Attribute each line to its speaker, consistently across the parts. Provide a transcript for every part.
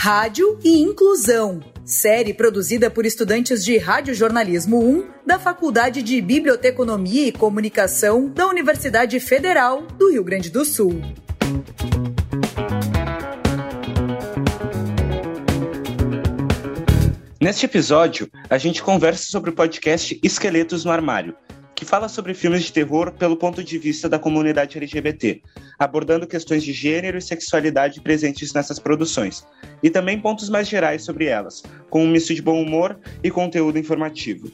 Speaker 1: Rádio e Inclusão, série produzida por estudantes de Radiojornalismo 1 da Faculdade de Biblioteconomia e Comunicação da Universidade Federal do Rio Grande do Sul.
Speaker 2: Neste episódio, a gente conversa sobre o podcast Esqueletos no Armário, que fala sobre filmes de terror pelo ponto de vista da comunidade LGBT, abordando questões de gênero e sexualidade presentes nessas produções, e também pontos mais gerais sobre elas, com um misto de bom humor e conteúdo informativo.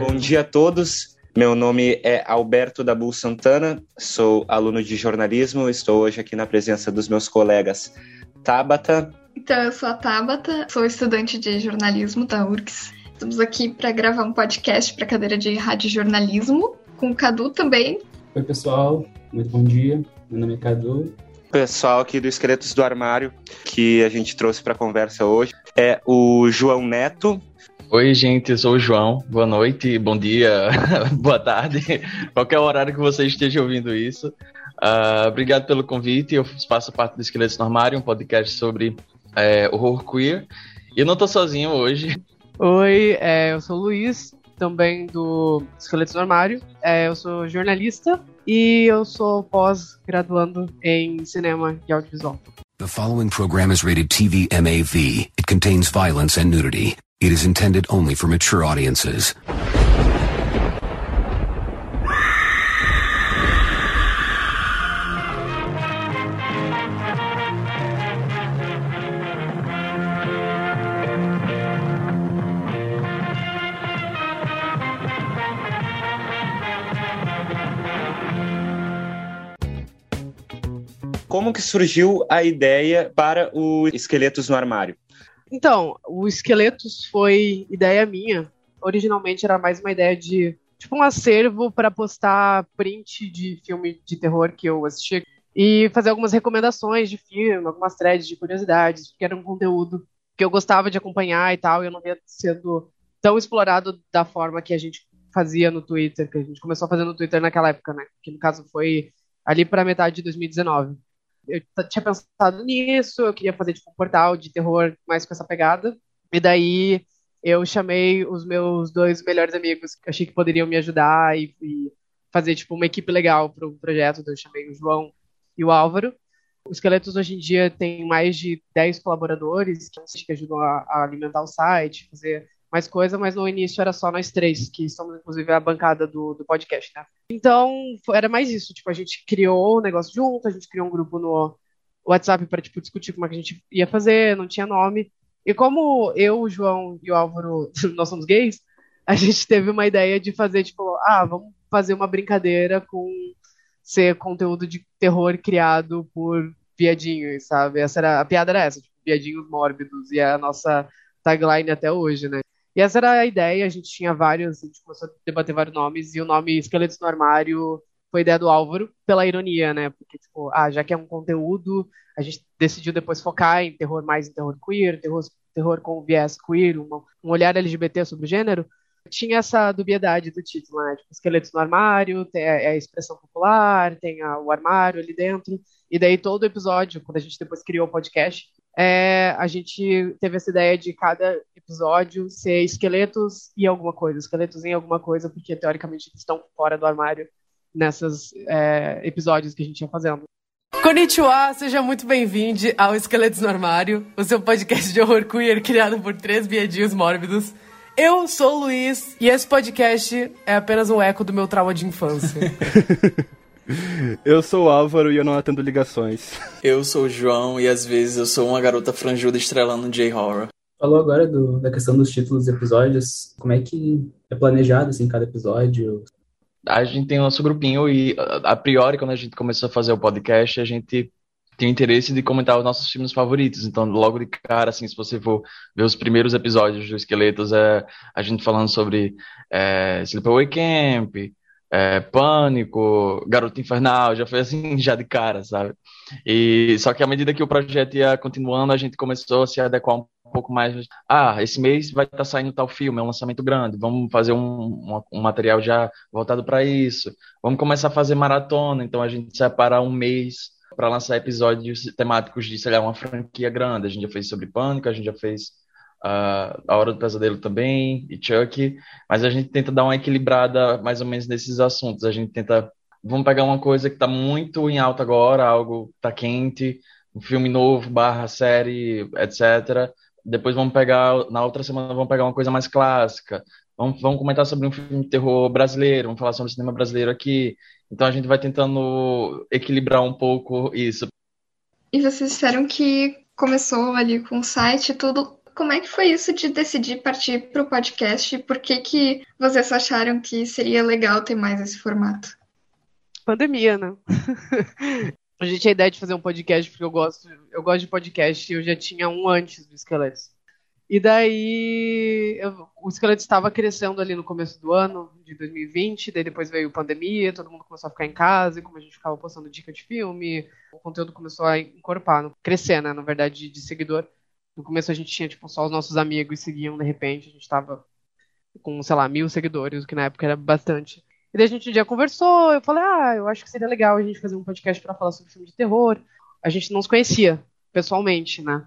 Speaker 2: Bom dia a todos. Meu nome é Alberto Dabu Santana, sou aluno de jornalismo, estou hoje aqui na presença dos meus colegas Tabata.
Speaker 3: Então, eu sou a Tabata, sou estudante de jornalismo da URGS. Estamos aqui para gravar um podcast para a cadeira de rádio jornalismo, com o Cadu também.
Speaker 4: Oi, pessoal, muito bom dia. Meu nome é Cadu.
Speaker 2: Pessoal aqui do Esqueletos do Armário, que a gente trouxe para a conversa hoje, é o João Neto,
Speaker 5: Oi, gente, eu sou o João. Boa noite, bom dia, boa tarde, qualquer horário que você esteja ouvindo isso. Uh, obrigado pelo convite. Eu faço parte do Esqueletos no Armário, um podcast sobre é, horror queer. E eu não estou sozinho hoje.
Speaker 6: Oi, é, eu sou o Luiz, também do Esqueletos no Armário. É, eu sou jornalista e eu sou pós-graduando em cinema e audiovisual.
Speaker 7: The following program is rated TV MAV. It contains violence and nudity. It is intended only for mature audiences.
Speaker 2: Como que surgiu a ideia para o Esqueletos no Armário?
Speaker 6: Então, o Esqueletos foi ideia minha. Originalmente era mais uma ideia de tipo um acervo para postar print de filme de terror que eu assisti e fazer algumas recomendações de filme, algumas threads de curiosidades, que era um conteúdo que eu gostava de acompanhar e tal, e eu não via sendo tão explorado da forma que a gente fazia no Twitter, que a gente começou a fazer no Twitter naquela época, né? Que no caso foi ali para metade de 2019 eu tinha pensado nisso, eu queria fazer tipo um portal de terror mais com essa pegada. E daí eu chamei os meus dois melhores amigos que achei que poderiam me ajudar e, e fazer tipo uma equipe legal para o projeto. Então eu chamei o João e o Álvaro. O Esqueletos hoje em dia tem mais de 10 colaboradores que ajudam a, a alimentar o site, fazer mais coisa, mas no início era só nós três, que somos inclusive a bancada do, do podcast, né? Então, era mais isso, tipo, a gente criou o negócio junto, a gente criou um grupo no WhatsApp para tipo discutir como é que a gente ia fazer, não tinha nome. E como eu, o João e o Álvaro, nós somos gays, a gente teve uma ideia de fazer tipo, ah, vamos fazer uma brincadeira com ser conteúdo de terror criado por viadinhos, sabe? Essa era a piada era essa, tipo, viadinhos mórbidos e é a nossa tagline até hoje, né? E essa era a ideia, a gente tinha vários, a gente começou a debater vários nomes, e o nome Esqueletos no Armário foi ideia do Álvaro, pela ironia, né? Porque, tipo, ah, já que é um conteúdo, a gente decidiu depois focar em terror mais em terror queer, terror, terror com viés queer, um olhar LGBT sobre o gênero. Tinha essa dubiedade do título, né? Tipo, esqueletos no armário, tem a, é a expressão popular, tem a, o armário ali dentro. E daí todo episódio, quando a gente depois criou o podcast, é, a gente teve essa ideia de cada episódio ser esqueletos e alguma coisa, esqueletos em alguma coisa, porque teoricamente eles estão fora do armário nesses é, episódios que a gente ia fazendo.
Speaker 8: Konnichiwa, seja muito bem-vindo ao Esqueletos no Armário, o seu podcast de horror queer criado por três viadinhos mórbidos. Eu sou o Luiz e esse podcast é apenas um eco do meu trauma de infância.
Speaker 9: Eu sou o Álvaro e eu não atendo ligações.
Speaker 10: Eu sou o João e às vezes eu sou uma garota franjuda estrelando um J-Horror.
Speaker 4: Falou agora do, da questão dos títulos dos episódios. Como é que é planejado assim cada episódio?
Speaker 5: A gente tem o nosso grupinho e a priori quando a gente começou a fazer o podcast, a gente tinha interesse de comentar os nossos filmes favoritos. Então, logo de cara, assim, se você for ver os primeiros episódios do Esqueletos, é a gente falando sobre é, Sleepaway Camp, é, Pânico, Garoto Infernal, já foi assim, já de cara, sabe? E só que à medida que o projeto ia continuando, a gente começou a se adequar um pouco mais. Ah, esse mês vai estar tá saindo tal filme, é um lançamento grande. Vamos fazer um, um, material já voltado para isso. Vamos começar a fazer maratona. Então a gente separa um mês para lançar episódios temáticos de, sei lá, uma franquia grande. A gente já fez sobre Pânico, a gente já fez uh, A Hora do Pesadelo também, e Chuck. Mas a gente tenta dar uma equilibrada mais ou menos nesses assuntos. A gente tenta. Vamos pegar uma coisa que está muito em alta agora, algo está quente, um filme novo, barra série, etc. Depois vamos pegar, na outra semana, vamos pegar uma coisa mais clássica. Vamos, vamos comentar sobre um filme de terror brasileiro, vamos falar sobre o cinema brasileiro aqui. Então a gente vai tentando equilibrar um pouco isso.
Speaker 3: E vocês disseram que começou ali com o site tudo. Como é que foi isso de decidir partir para o podcast? Por que, que vocês acharam que seria legal ter mais esse formato?
Speaker 6: Pandemia, né? a gente tinha a ideia de fazer um podcast porque eu gosto, eu gosto de podcast e eu já tinha um antes do Esqueletos. E daí eu, o esqueleto estava crescendo ali no começo do ano de 2020, daí depois veio a pandemia, todo mundo começou a ficar em casa, e como a gente ficava postando dica de filme, o conteúdo começou a encorpar, crescer, né, na verdade, de, de seguidor. No começo a gente tinha, tipo, só os nossos amigos seguiam, de repente, a gente estava com, sei lá, mil seguidores, o que na época era bastante. E daí a gente um dia conversou, eu falei, ah, eu acho que seria legal a gente fazer um podcast para falar sobre filme de terror. A gente não se conhecia pessoalmente, né?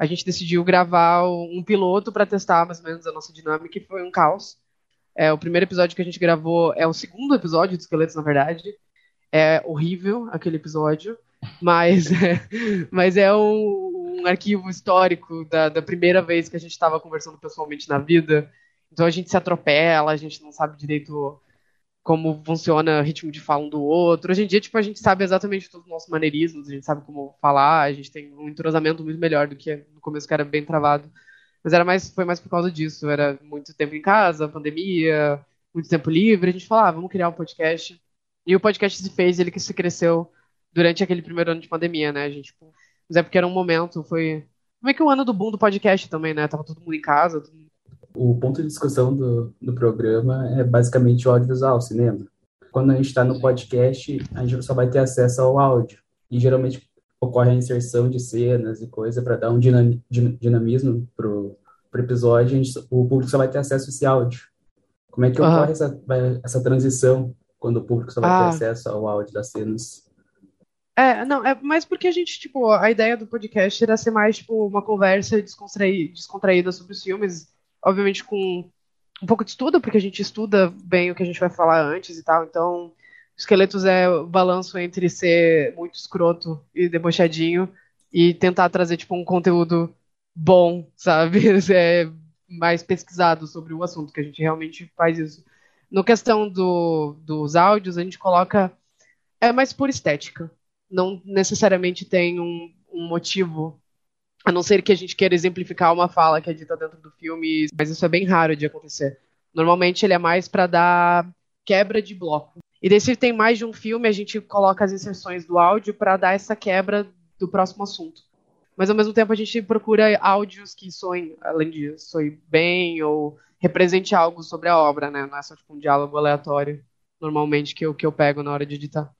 Speaker 6: a gente decidiu gravar um piloto para testar mais ou menos a nossa dinâmica e foi um caos. É, o primeiro episódio que a gente gravou é o segundo episódio de Esqueletos, na verdade. É horrível aquele episódio, mas é, mas é um, um arquivo histórico da, da, primeira vez que a gente estava conversando pessoalmente na vida. Então a gente se atropela, a gente não sabe direito como funciona o ritmo de fala um do outro. Hoje em dia, tipo, a gente sabe exatamente todos os nossos maneirismos, a gente sabe como falar, a gente tem um entrosamento muito melhor do que no começo que era bem travado. Mas era mais, foi mais por causa disso. Era muito tempo em casa, pandemia, muito tempo livre. A gente falava, ah, vamos criar um podcast. E o podcast se fez, ele que se cresceu durante aquele primeiro ano de pandemia, né? A gente, tipo, mas é porque era um momento, foi. Como é que o ano do boom do podcast também, né? Tava todo mundo em casa, mundo
Speaker 4: o ponto de discussão do, do programa é basicamente o audiovisual, o cinema. Quando a gente está no podcast, a gente só vai ter acesso ao áudio. E geralmente ocorre a inserção de cenas e coisa para dar um dinamismo pro, pro episódio. Gente, o público só vai ter acesso a esse áudio. Como é que uhum. ocorre essa, essa transição quando o público só vai ah. ter acesso ao áudio das cenas?
Speaker 6: É, não, é mais porque a gente, tipo, a ideia do podcast era ser mais, tipo, uma conversa descontraída sobre os filmes obviamente com um pouco de estudo, porque a gente estuda bem o que a gente vai falar antes e tal, então Esqueletos é o balanço entre ser muito escroto e debochadinho e tentar trazer, tipo, um conteúdo bom, sabe? É mais pesquisado sobre o assunto, que a gente realmente faz isso. No questão do, dos áudios, a gente coloca. É mais por estética. Não necessariamente tem um, um motivo a não ser que a gente queira exemplificar uma fala que é dita dentro do filme, mas isso é bem raro de acontecer. Normalmente ele é mais para dar quebra de bloco. E daí se tem mais de um filme, a gente coloca as inserções do áudio para dar essa quebra do próximo assunto. Mas ao mesmo tempo a gente procura áudios que soem, além de soem bem ou represente algo sobre a obra, né? Não é só tipo um diálogo aleatório, normalmente, que eu, que eu pego na hora de editar.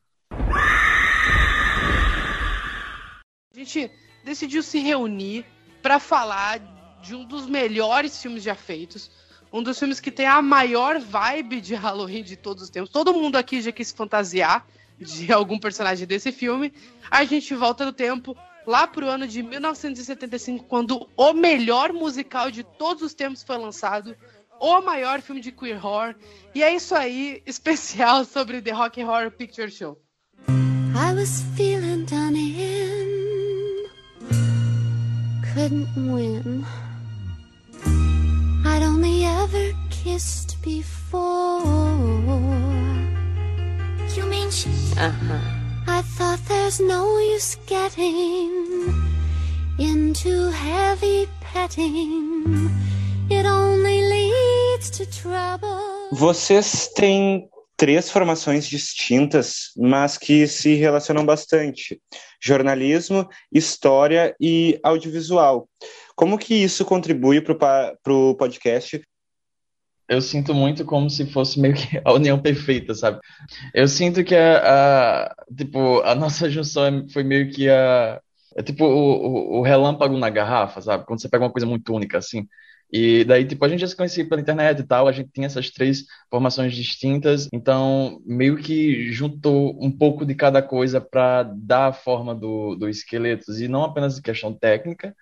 Speaker 6: Gente decidiu se reunir para falar de um dos melhores filmes já feitos, um dos filmes que tem a maior vibe de Halloween de todos os tempos. Todo mundo aqui já quis fantasiar de algum personagem desse filme. A gente volta no tempo lá pro ano de 1975, quando o melhor musical de todos os tempos foi lançado, o maior filme de queer horror. E é isso aí, especial sobre The Rock Horror Picture Show. I was feeling down couldn't win. I'd only ever kissed before. You mean she? Uh huh. I thought there's no use getting into heavy petting. It only leads to trouble.
Speaker 2: Vocês têm três formações distintas, mas que se relacionam bastante: jornalismo, história e audiovisual. Como que isso contribui para o podcast?
Speaker 5: Eu sinto muito como se fosse meio que a união perfeita, sabe? Eu sinto que a, a tipo, a nossa junção é, foi meio que a, É tipo o, o, o relâmpago na garrafa, sabe? Quando você pega uma coisa muito única, assim. E daí, tipo, a gente já se conhecia pela internet e tal, a gente tinha essas três formações distintas, então meio que juntou um pouco de cada coisa para dar a forma do, do Esqueletos, e não apenas questão técnica,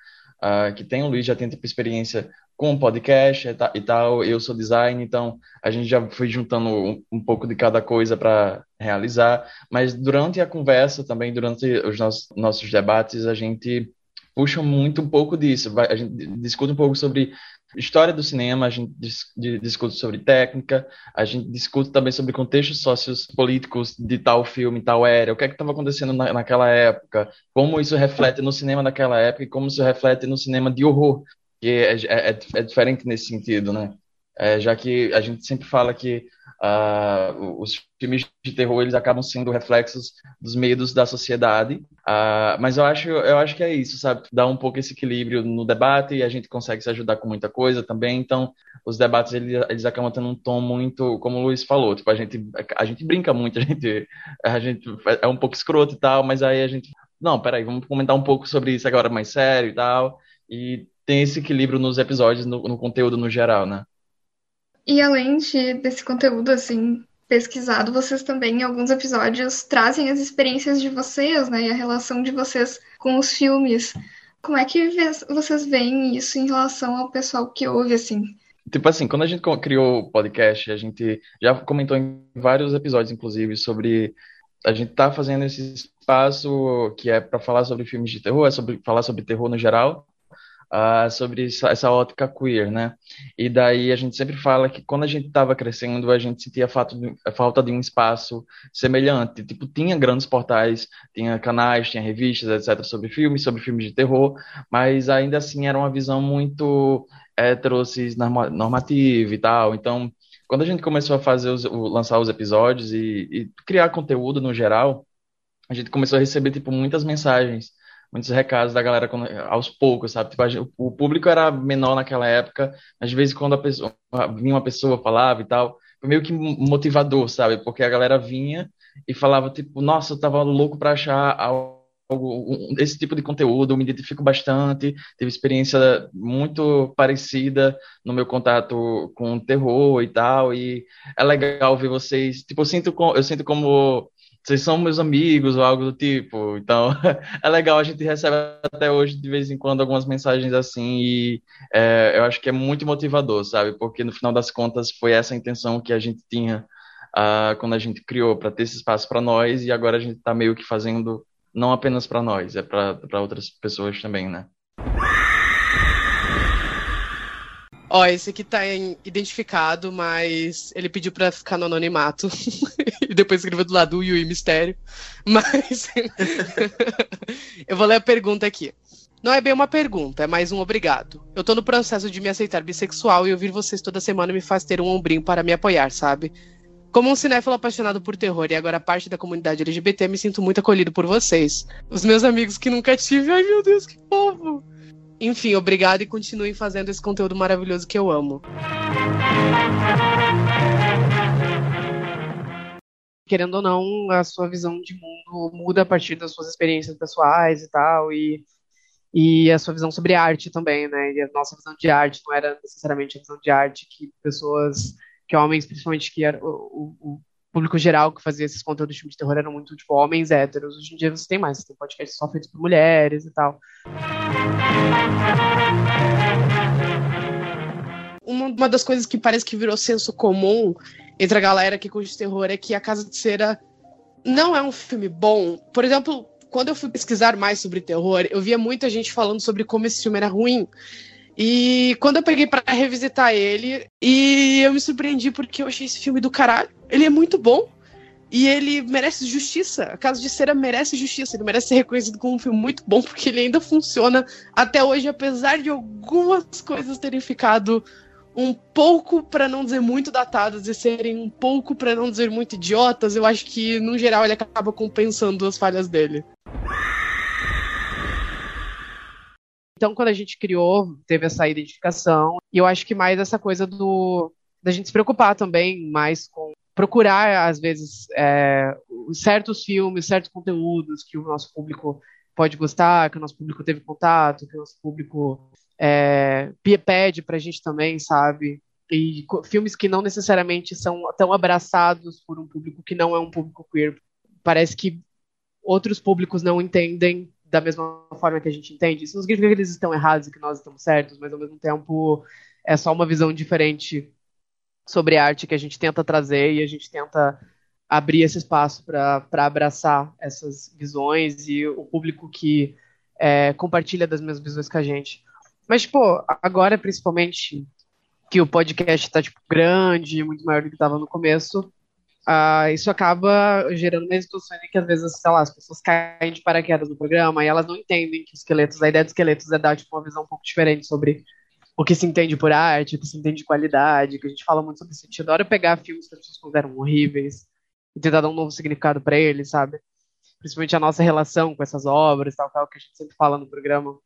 Speaker 5: uh, que tem o Luiz já tem tipo, experiência com podcast e tal, eu sou design, então a gente já foi juntando um, um pouco de cada coisa para realizar, mas durante a conversa também, durante os nossos, nossos debates, a gente puxa muito um pouco disso, a gente discute um pouco sobre história do cinema, a gente discute sobre técnica, a gente discute também sobre contextos sociopolíticos de tal filme, tal era, o que é que estava acontecendo na, naquela época, como isso reflete no cinema daquela época e como isso reflete no cinema de horror, que é, é, é, é diferente nesse sentido, né? É, já que a gente sempre fala que uh, os filmes de terror eles acabam sendo reflexos dos medos da sociedade, uh, mas eu acho, eu acho que é isso, sabe? Dá um pouco esse equilíbrio no debate e a gente consegue se ajudar com muita coisa também, então os debates eles, eles acabam tendo um tom muito, como o Luiz falou, tipo, a gente, a gente brinca muito, a gente, a gente é um pouco escroto e tal, mas aí a gente, não, peraí, vamos comentar um pouco sobre isso agora mais sério e tal, e tem esse equilíbrio nos episódios, no, no conteúdo no geral, né?
Speaker 3: E além de, desse conteúdo, assim, pesquisado, vocês também, em alguns episódios, trazem as experiências de vocês, né? E a relação de vocês com os filmes. Como é que vocês veem isso em relação ao pessoal que ouve, assim?
Speaker 5: Tipo assim, quando a gente criou o podcast, a gente já comentou em vários episódios, inclusive, sobre a gente tá fazendo esse espaço que é para falar sobre filmes de terror, é sobre falar sobre terror no geral, uh, sobre essa, essa, ótica queer, né? E daí a gente sempre fala que quando a gente estava crescendo, a gente sentia a falta de um espaço semelhante. Tipo, tinha grandes portais, tinha canais, tinha revistas, etc., sobre filmes, sobre filmes de terror, mas ainda assim era uma visão muito heterocis normativa e tal. Então, quando a gente começou a fazer os, lançar os episódios e, e criar conteúdo no geral, a gente começou a receber tipo muitas mensagens muitos recados da galera aos poucos, sabe? Tipo, o público era menor naquela época, mas de vez em quando a pessoa, vinha uma pessoa, falava e tal, foi meio que motivador, sabe? Porque a galera vinha e falava, tipo, nossa, eu tava louco para achar algo, esse tipo de conteúdo, eu me identifico bastante, tive experiência muito parecida no meu contato com o terror e tal, e é legal ver vocês, tipo, eu sinto, eu sinto como vocês são meus amigos ou algo do tipo. Então, é legal, a gente recebe até hoje, de vez em quando, algumas mensagens assim, e é, eu acho que é muito motivador, sabe? Porque no final das contas foi essa a intenção que a gente tinha uh, quando a gente criou, para ter esse espaço para nós, e agora a gente está meio que fazendo não apenas para nós, é para outras pessoas também, né?
Speaker 6: Ó, esse aqui tá identificado, mas ele pediu pra ficar no anonimato. e depois escreveu do lado Yui Mistério. Mas. eu vou ler a pergunta aqui. Não é bem uma pergunta, é mais um obrigado. Eu tô no processo de me aceitar bissexual e ouvir vocês toda semana me faz ter um ombrinho para me apoiar, sabe? Como um cinéfilo apaixonado por terror e agora parte da comunidade LGBT, me sinto muito acolhido por vocês. Os meus amigos que nunca tive. Ai meu Deus, que fofo! Enfim, obrigado e continuem fazendo esse conteúdo maravilhoso que eu amo. Querendo ou não, a sua visão de mundo muda a partir das suas experiências pessoais e tal, e, e a sua visão sobre arte também, né? E a nossa visão de arte não era necessariamente a visão de arte que pessoas, que homens, principalmente, que era o, o, público geral que fazia esses conteúdos de filme de terror eram muito, tipo, homens héteros. Hoje em dia você tem mais, você tem podcasts só feitos por mulheres e tal. Uma das coisas que parece que virou senso comum entre a galera que curte terror é que A Casa de Cera não é um filme bom. Por exemplo, quando eu fui pesquisar mais sobre terror, eu via muita gente falando sobre como esse filme era ruim. E quando eu peguei para revisitar ele, e eu me surpreendi porque eu achei esse filme do caralho. Ele é muito bom. E ele merece justiça. A Casa de Cera merece justiça. Ele merece ser reconhecido como um filme muito bom, porque ele ainda funciona até hoje, apesar de algumas coisas terem ficado um pouco, para não dizer muito datadas, e serem um pouco, para não dizer muito idiotas. Eu acho que, no geral, ele acaba compensando as falhas dele. Então, quando a gente criou, teve essa identificação. E eu acho que mais essa coisa do da gente se preocupar também mais com procurar, às vezes, é, certos filmes, certos conteúdos que o nosso público pode gostar, que o nosso público teve contato, que o nosso público é, pede pra gente também, sabe? E filmes que não necessariamente são tão abraçados por um público que não é um público queer. Parece que outros públicos não entendem da mesma forma que a gente entende. Isso não significa que eles estão errados e que nós estamos certos, mas ao mesmo tempo é só uma visão diferente sobre arte que a gente tenta trazer e a gente tenta abrir esse espaço para abraçar essas visões e o público que é, compartilha das mesmas visões que a gente. Mas, pô, agora principalmente que o podcast está tipo, grande, muito maior do que estava no começo, uh, isso acaba gerando uma situação em que às vezes, sei lá, as pessoas caem de paraquedas no programa e elas não entendem que esqueletos, a ideia de esqueletos é dar tipo, uma visão um pouco diferente sobre o que se entende por arte, o que se entende de qualidade, que a gente fala muito sobre sentido. Hora pegar filmes que as pessoas consideram horríveis, e tentar dar um novo significado para ele, sabe? Principalmente a nossa relação com essas obras, tal, tal, que a gente sempre fala no programa.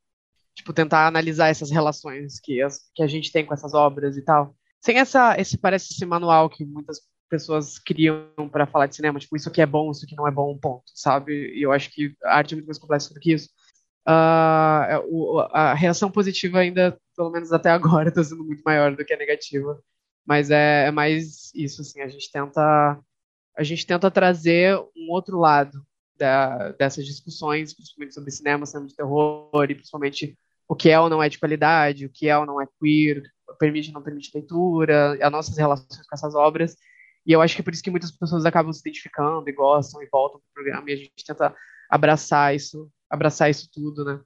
Speaker 6: Tipo, tentar analisar essas relações que, as, que a gente tem com essas obras e tal. Sem essa, esse, parece esse manual que muitas pessoas criam para falar de cinema, tipo, isso aqui é bom, isso aqui não é bom, ponto, sabe? E eu acho que a arte é muito mais complexa do que isso. Uh, a reação positiva ainda, pelo menos até agora, está sendo muito maior do que a negativa. Mas é, é mais isso, assim, a gente tenta a gente tenta trazer um outro lado da, dessas discussões, principalmente sobre cinema, cinema de terror, e principalmente o que é ou não é de qualidade, o que é ou não é queer, permite ou não permite leitura, as nossas relações com essas obras. E eu acho que é por isso que muitas pessoas acabam se identificando e gostam e voltam para o programa, e a gente tenta abraçar isso, abraçar isso tudo, né?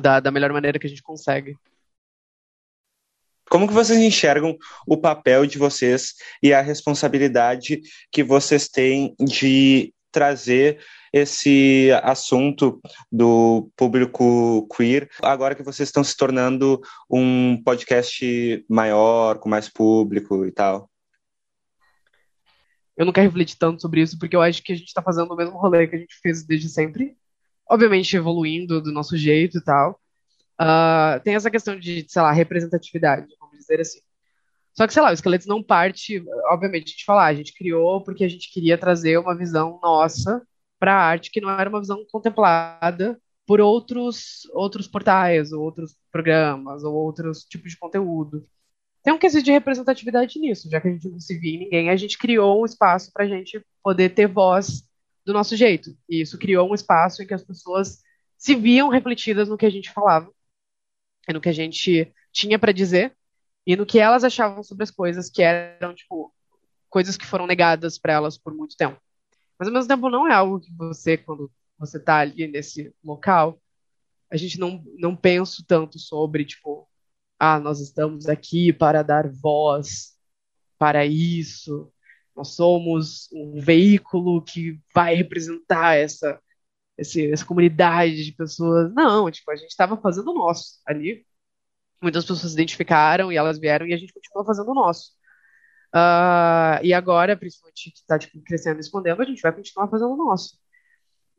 Speaker 6: Da, da melhor maneira que a gente consegue.
Speaker 2: Como que vocês enxergam o papel de vocês e a responsabilidade que vocês têm de trazer esse assunto do público queer, agora que vocês estão se tornando um podcast maior, com mais público e tal?
Speaker 6: Eu não quero refletir tanto sobre isso, porque eu acho que a gente está fazendo o mesmo rolê que a gente fez desde sempre. Obviamente evoluindo do nosso jeito e tal. Uh, tem essa questão de, sei lá, representatividade dizer assim. Só que, sei lá, o Esqueletos não parte, obviamente, gente falar, a gente criou porque a gente queria trazer uma visão nossa para a arte que não era uma visão contemplada por outros outros portais, ou outros programas, ou outros tipos de conteúdo. Tem um quesito de representatividade nisso, já que a gente não se via em ninguém, a gente criou um espaço para a gente poder ter voz do nosso jeito. E isso criou um espaço em que as pessoas se viam refletidas no que a gente falava, no que a gente tinha para dizer, e no que elas achavam sobre as coisas que eram, tipo, coisas que foram negadas para elas por muito tempo. Mas ao mesmo tempo não é algo que você, quando você está ali nesse local, a gente não, não pensa tanto sobre, tipo, ah, nós estamos aqui para dar voz para isso, nós somos um veículo que vai representar essa, esse, essa comunidade de pessoas. Não, tipo, a gente estava fazendo o nosso ali, muitas pessoas se identificaram e elas vieram e a gente continua fazendo o nosso. Uh, e agora, principalmente que está tipo, crescendo e escondendo, a gente vai continuar fazendo o nosso.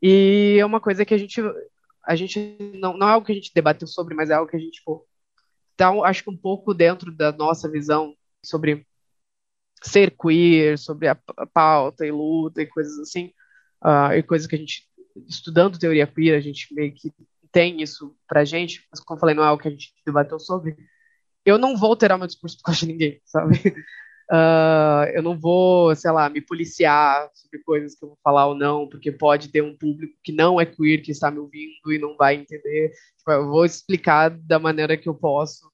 Speaker 6: E é uma coisa que a gente, a gente não, não é algo que a gente debateu sobre, mas é algo que a gente tipo, tá, acho que um pouco dentro da nossa visão sobre ser queer, sobre a, pauta e luta e coisas assim, uh, e coisas que a gente, estudando teoria queer, a gente meio que tem isso pra gente, mas como eu falei, não é algo que a gente debateu sobre, eu não vou alterar meu discurso por causa de ninguém, sabe? Uh, eu não vou, sei lá, me policiar sobre coisas que eu vou falar ou não, porque pode ter um público que não é queer, que está me ouvindo e não vai entender. Tipo, eu vou explicar da maneira que eu posso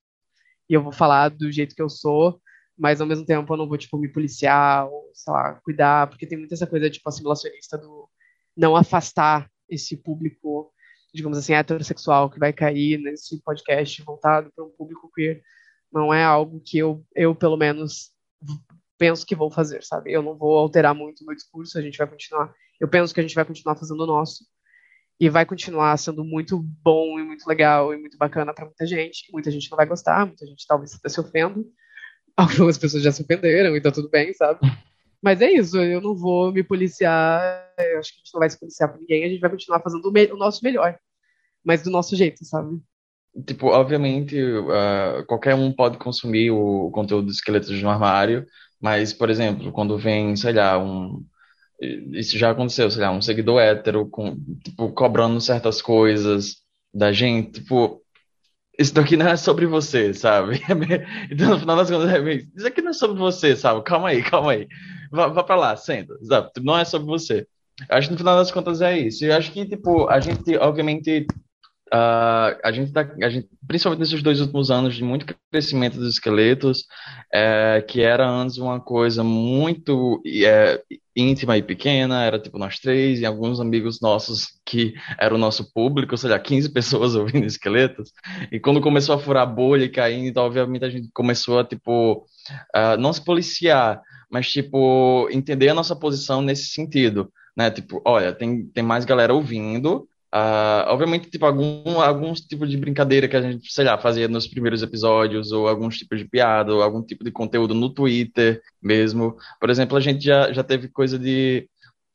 Speaker 6: e eu vou falar do jeito que eu sou, mas ao mesmo tempo eu não vou, tipo, me policiar ou, sei lá, cuidar, porque tem muita essa coisa, tipo, assimilacionista do não afastar esse público digamos assim, heterossexual que vai cair nesse podcast voltado para um público queer. Não é algo que eu, eu, pelo menos, penso que vou fazer, sabe? Eu não vou alterar muito o meu discurso, a gente vai continuar. Eu penso que a gente vai continuar fazendo o nosso. E vai continuar sendo muito bom e muito legal e muito bacana para muita gente. Muita gente não vai gostar, muita gente talvez até se ofenda. Algumas pessoas já se ofenderam, então tudo bem, sabe? Mas é isso, eu não vou me policiar, eu acho que a gente não vai se policiar por ninguém, a gente vai continuar fazendo o, o nosso melhor, mas do nosso jeito, sabe?
Speaker 5: Tipo, obviamente, uh, qualquer um pode consumir o conteúdo do Esqueletos no Armário, mas, por exemplo, quando vem, sei lá, um, Isso já aconteceu, sei lá, um seguidor hétero com, tipo, cobrando certas coisas da gente, tipo, isso daqui não é sobre você, sabe? Então, no final das contas, é meio, isso aqui não é sobre você, sabe? Calma aí, calma aí. Vá, vá pra lá, senta? Não é sobre você. Acho que no final das contas é isso. E acho que, tipo, a gente, obviamente, Uh, a gente tá, a gente, principalmente nesses dois últimos anos de muito crescimento dos esqueletos, é, que era antes uma coisa muito é, íntima e pequena, era tipo nós três e alguns amigos nossos que era o nosso público, ou seja, 15 pessoas ouvindo esqueletos, e quando começou a furar bolha e cair, então obviamente a gente começou a tipo, uh, não se policiar, mas tipo, entender a nossa posição nesse sentido, né, tipo, olha, tem, tem mais galera ouvindo, Uh, obviamente, tipo, algum, alguns tipos de brincadeira que a gente, sei lá, fazia nos primeiros episódios, ou alguns tipos de piada, ou algum tipo de conteúdo no Twitter mesmo. Por exemplo, a gente já, já teve coisa de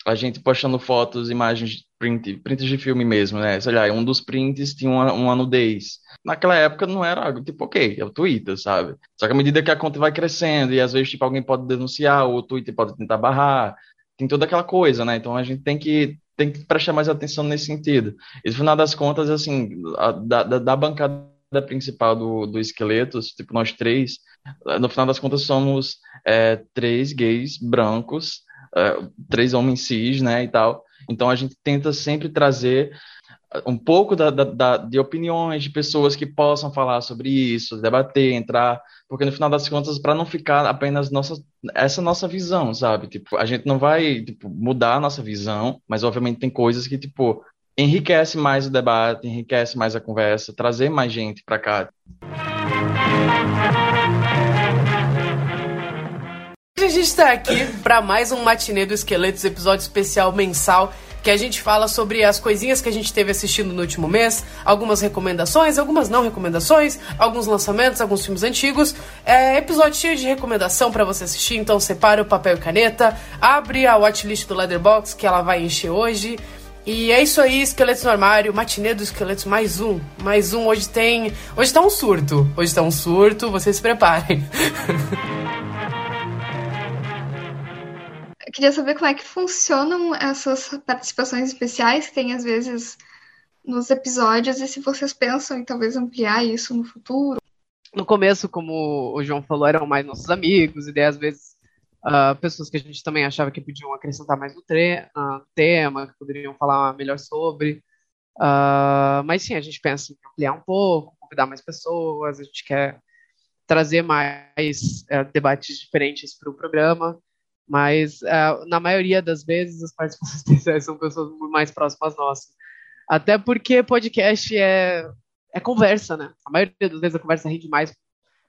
Speaker 5: a gente postando fotos, imagens, print, prints de filme mesmo, né? Sei lá, um dos prints tinha uma, uma nudez. Naquela época não era algo tipo, ok, é o Twitter, sabe? Só que à medida que a conta vai crescendo, e às vezes, tipo, alguém pode denunciar, ou o Twitter pode tentar barrar, tem toda aquela coisa, né? Então a gente tem que tem que prestar mais atenção nesse sentido. E no final das contas, assim, a, da, da, bancada principal do, do Esqueletos, tipo, nós três, no final das contas somos é, três gays brancos, é, três homens cis, né, e tal. Então a gente tenta sempre trazer um pouco da, da, da, de opiniões de pessoas que possam falar sobre isso, debater, entrar, porque no final das contas, para não ficar apenas nossa, essa nossa visão, sabe? Tipo, a gente não vai tipo, mudar a nossa visão, mas obviamente tem coisas que, tipo, enriquece mais o debate, enriquece mais a conversa, trazer mais gente para cá.
Speaker 8: A gente está aqui para mais um Matinê do Esqueletos, episódio especial mensal que a gente fala sobre as coisinhas que a gente teve assistindo no último mês, algumas recomendações, algumas não recomendações, alguns lançamentos, alguns filmes antigos. É episódio cheio de recomendação para você assistir, então separa o papel e caneta, abre a watchlist do Leatherbox que ela vai encher hoje. E é isso aí, Esqueletos no Armário, matinê dos esqueletos, mais um. Mais um, hoje tem. Hoje tá um surto. Hoje tá um surto, vocês se preparem.
Speaker 3: queria saber como é que funcionam essas participações especiais que tem às vezes nos episódios e se vocês pensam em talvez ampliar isso no futuro.
Speaker 6: No começo, como o João falou, eram mais nossos amigos, e daí às vezes uh, pessoas que a gente também achava que podiam acrescentar mais no, uh, tema, que poderiam falar melhor sobre. Uh, mas sim, a gente pensa em ampliar um pouco, convidar mais pessoas, a gente quer trazer mais eh, debates diferentes para o programa. Mas uh, na maioria das vezes as participações especiais são pessoas mais próximas nossas. Até porque podcast é, é conversa, né? A maioria das vezes a conversa rende mais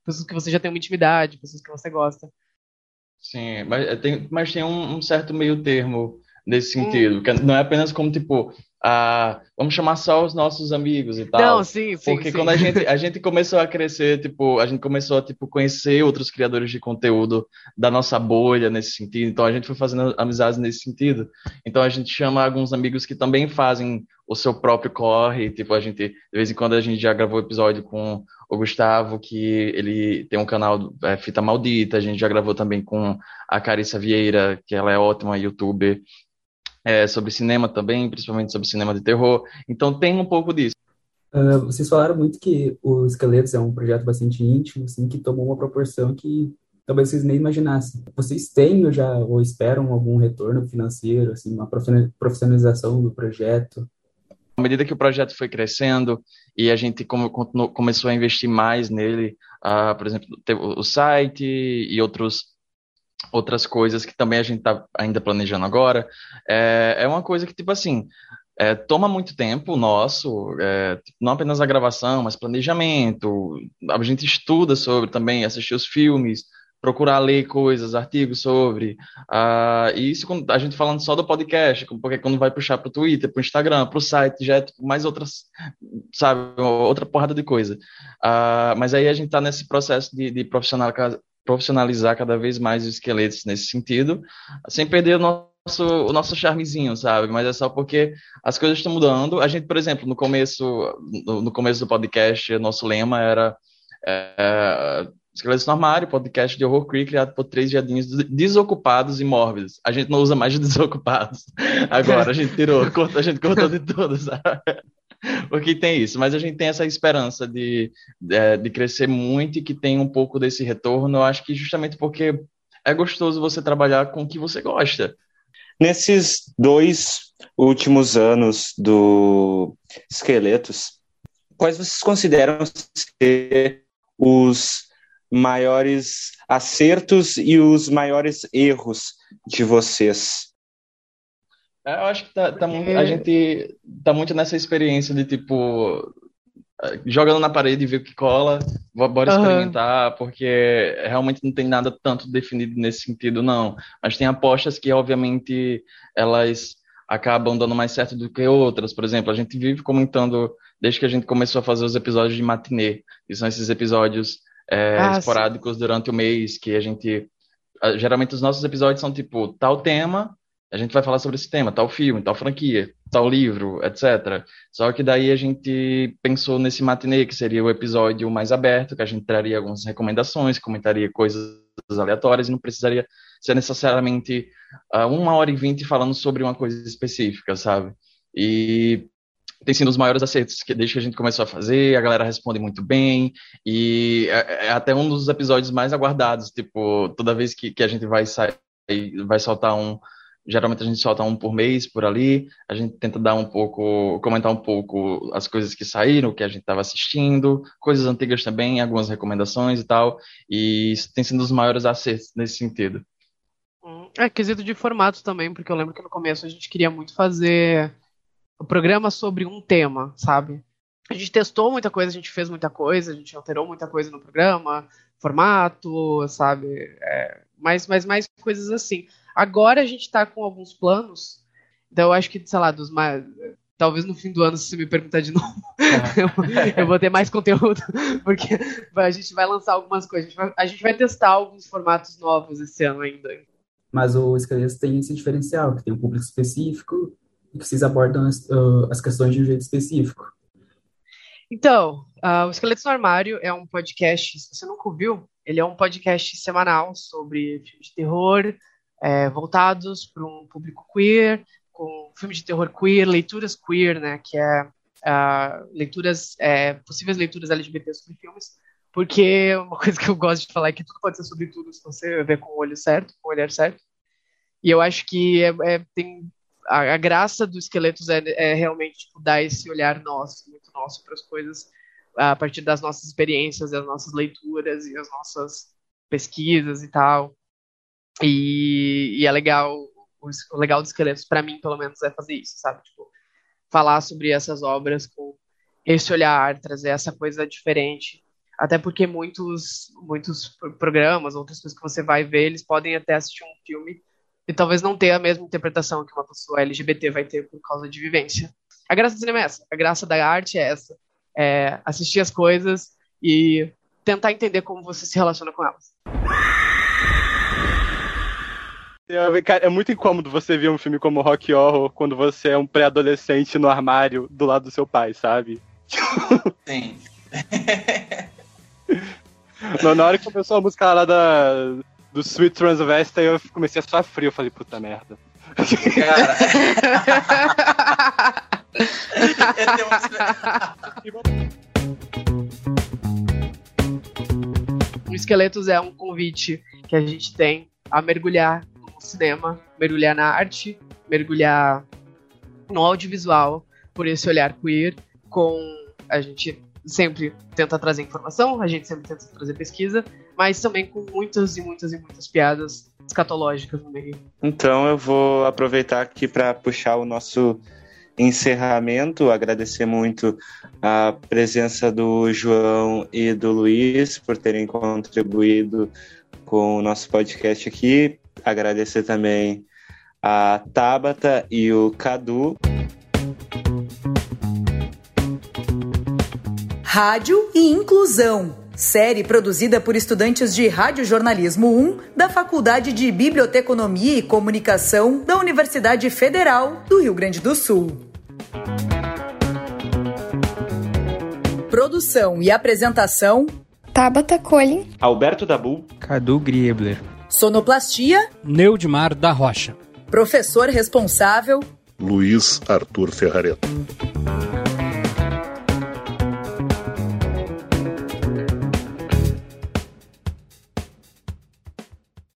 Speaker 6: pessoas que você já tem uma intimidade, pessoas que você gosta.
Speaker 5: Sim, mas tem, mas tem um, um certo meio termo nesse sentido, hum. que não é apenas como tipo, vamos chamar só os nossos amigos e tal.
Speaker 6: Não, sim, sim.
Speaker 5: Porque
Speaker 6: sim.
Speaker 5: quando a gente, a gente começou a crescer, tipo, a gente começou a tipo, conhecer outros criadores de conteúdo da nossa bolha nesse sentido. Então a gente foi fazendo amizades nesse sentido. Então a gente chama alguns amigos que também fazem o seu próprio corre. Tipo, a gente, de vez em quando a gente já gravou episódio com o Gustavo, que ele tem um canal é, Fita Maldita. A gente já gravou também com a Carissa Vieira, que ela é ótima youtuber é, sobre cinema também, principalmente sobre cinema de terror. Então tem um pouco disso.
Speaker 4: Uh, vocês falaram muito que o Esqueletos é um projeto bastante íntimo, assim, que tomou uma proporção que talvez vocês nem imaginassem. Vocês têm ou já ou esperam algum retorno financeiro, assim, uma profissionalização do projeto?
Speaker 5: À medida que o projeto foi crescendo e a gente come, começou a investir mais nele, uh, por exemplo, o site e outros outras coisas que também a gente está ainda planejando agora. É, é uma coisa que, tipo assim, é, toma muito tempo nosso, é, não apenas a gravação, mas planejamento. A gente estuda sobre também, assistir os filmes, procurar ler coisas, artigos sobre. Uh, e isso a gente falando só do podcast, porque quando vai puxar para o Twitter, para o Instagram, para o site, já é tipo, mais outras, sabe, outra porrada de coisa. Uh, mas aí a gente está nesse processo de, de profissionalizar cada vez mais os esqueletos nesse sentido, sem perder o nosso, o nosso charmezinho, sabe? Mas é só porque as coisas estão mudando. A gente, por exemplo, no começo, no, no começo do podcast, nosso lema era é, Esqueletos no Armário, podcast de horror queer criado por três viadinhos desocupados e mórbidos. A gente não usa mais de desocupados. Agora, a gente tirou, a gente cortou de todos. Porque tem isso, mas a gente tem essa esperança de, de, é, de crescer muito e que tem um pouco desse retorno. Eu acho que justamente porque é gostoso você trabalhar com o que você gosta.
Speaker 2: Nesses dois últimos anos do Esqueletos, quais vocês consideram ser os maiores acertos e os maiores erros de vocês?
Speaker 5: É, eu acho que tá, tá muito, a é. gente tá muito nessa experiência de tipo jogando na parede e ver o que cola, bora uhum. experimentar, porque realmente não tem nada tanto definido nesse sentido, não. Mas tem apostas que, obviamente, elas acabam dando mais certo do que outras. Por exemplo, a gente vive comentando, desde que a gente começou a fazer os episódios de matinê, que são esses episódios é, ah, esporádicos sim. durante o mês, que a gente. Geralmente os nossos episódios são tipo tal tema, a gente vai falar sobre esse tema, tal filme, tal franquia, tal livro, etc. Só que daí a gente pensou nesse matinê, que seria o episódio mais aberto, que a gente traria algumas recomendações, comentaria coisas aleatórias e não precisaria ser necessariamente uh, uma hora e vinte falando sobre uma coisa específica, sabe? E tem sido os maiores acertos que desde que a gente começou a fazer, a galera responde muito bem, e é, é até um dos episódios mais aguardados, tipo, toda vez que, que a gente vai sair, vai soltar um, geralmente a gente solta um por mês por ali, a gente tenta dar um pouco, comentar um pouco as coisas que saíram, o que a gente estava assistindo, coisas antigas também, algumas recomendações e tal, e isso tem sido os maiores acertos nesse sentido.
Speaker 6: É, quesito de formato também, porque eu lembro que no começo a gente queria muito fazer o programa sobre um tema, sabe? A gente testou muita coisa, a gente fez muita coisa, a gente alterou muita coisa no programa, formato, sabe? É, mas, mas mais coisas assim. Agora a gente está com alguns planos, então eu acho que, sei lá, dos mais. Talvez no fim do ano, se você me perguntar de novo, é. eu, vou ter mais conteúdo, porque a gente vai lançar algumas coisas. A gente vai, a gente vai testar alguns formatos novos esse ano ainda.
Speaker 4: Mas o Esqueletos tem esse diferencial, que tem um público específico e que vocês abordam as, uh, as questões de um jeito específico.
Speaker 6: Então, uh, o Esqueletos no Armário é um podcast, se você nunca ouviu, ele é um podcast semanal sobre filmes de terror, é, voltados para um público queer, com filmes de terror queer, leituras queer, né, que é uh, leituras, é, possíveis leituras LGBT sobre filmes, porque uma coisa que eu gosto de falar é que tudo pode ser sobre tudo se você ver com o olho certo, com o olhar certo. E eu acho que é, é, tem a, a, graça do Esqueletos é, é realmente tipo, dar esse olhar nosso, muito nosso para as coisas, a partir das nossas experiências, das nossas leituras e as nossas pesquisas e tal. E, e é legal, o, o legal dos esqueletos, para mim, pelo menos, é fazer isso, sabe? Tipo, falar sobre essas obras com esse olhar, trazer essa coisa diferente. Até porque muitos, muitos programas, outras coisas que você vai ver, eles podem até assistir um filme e talvez não ter a mesma interpretação que uma pessoa LGBT vai ter por causa de vivência. A graça do cinema é essa, a graça da arte é essa. É assistir as coisas e tentar entender como você se relaciona com elas.
Speaker 9: É, é muito incômodo você ver um filme como Rock Horror quando você é um pré-adolescente no armário do lado do seu pai, sabe?
Speaker 10: Sim.
Speaker 9: Na hora que começou a música lá da, do Sweet Transvesta, eu comecei a frio. Eu falei, puta merda. Cara.
Speaker 6: o Esqueletos é um convite que a gente tem a mergulhar cinema, mergulhar na arte, mergulhar no audiovisual por esse olhar queer, com a gente sempre tenta trazer informação, a gente sempre tenta trazer pesquisa, mas também com muitas e muitas e muitas piadas escatológicas no meio.
Speaker 2: Então eu vou aproveitar aqui para puxar o nosso encerramento, agradecer muito a presença do João e do Luiz por terem contribuído com o nosso podcast aqui agradecer também a Tabata e o Cadu.
Speaker 1: Rádio e Inclusão. Série produzida por estudantes de Radiojornalismo 1 da Faculdade de Biblioteconomia e Comunicação da Universidade Federal do Rio Grande do Sul. Produção e apresentação:
Speaker 3: Tabata Colin,
Speaker 2: Alberto Dabu,
Speaker 11: Cadu Griebler,
Speaker 1: Sonoplastia,
Speaker 12: Neudmar da Rocha.
Speaker 1: professor responsável,
Speaker 13: Luiz Arthur Ferrareto.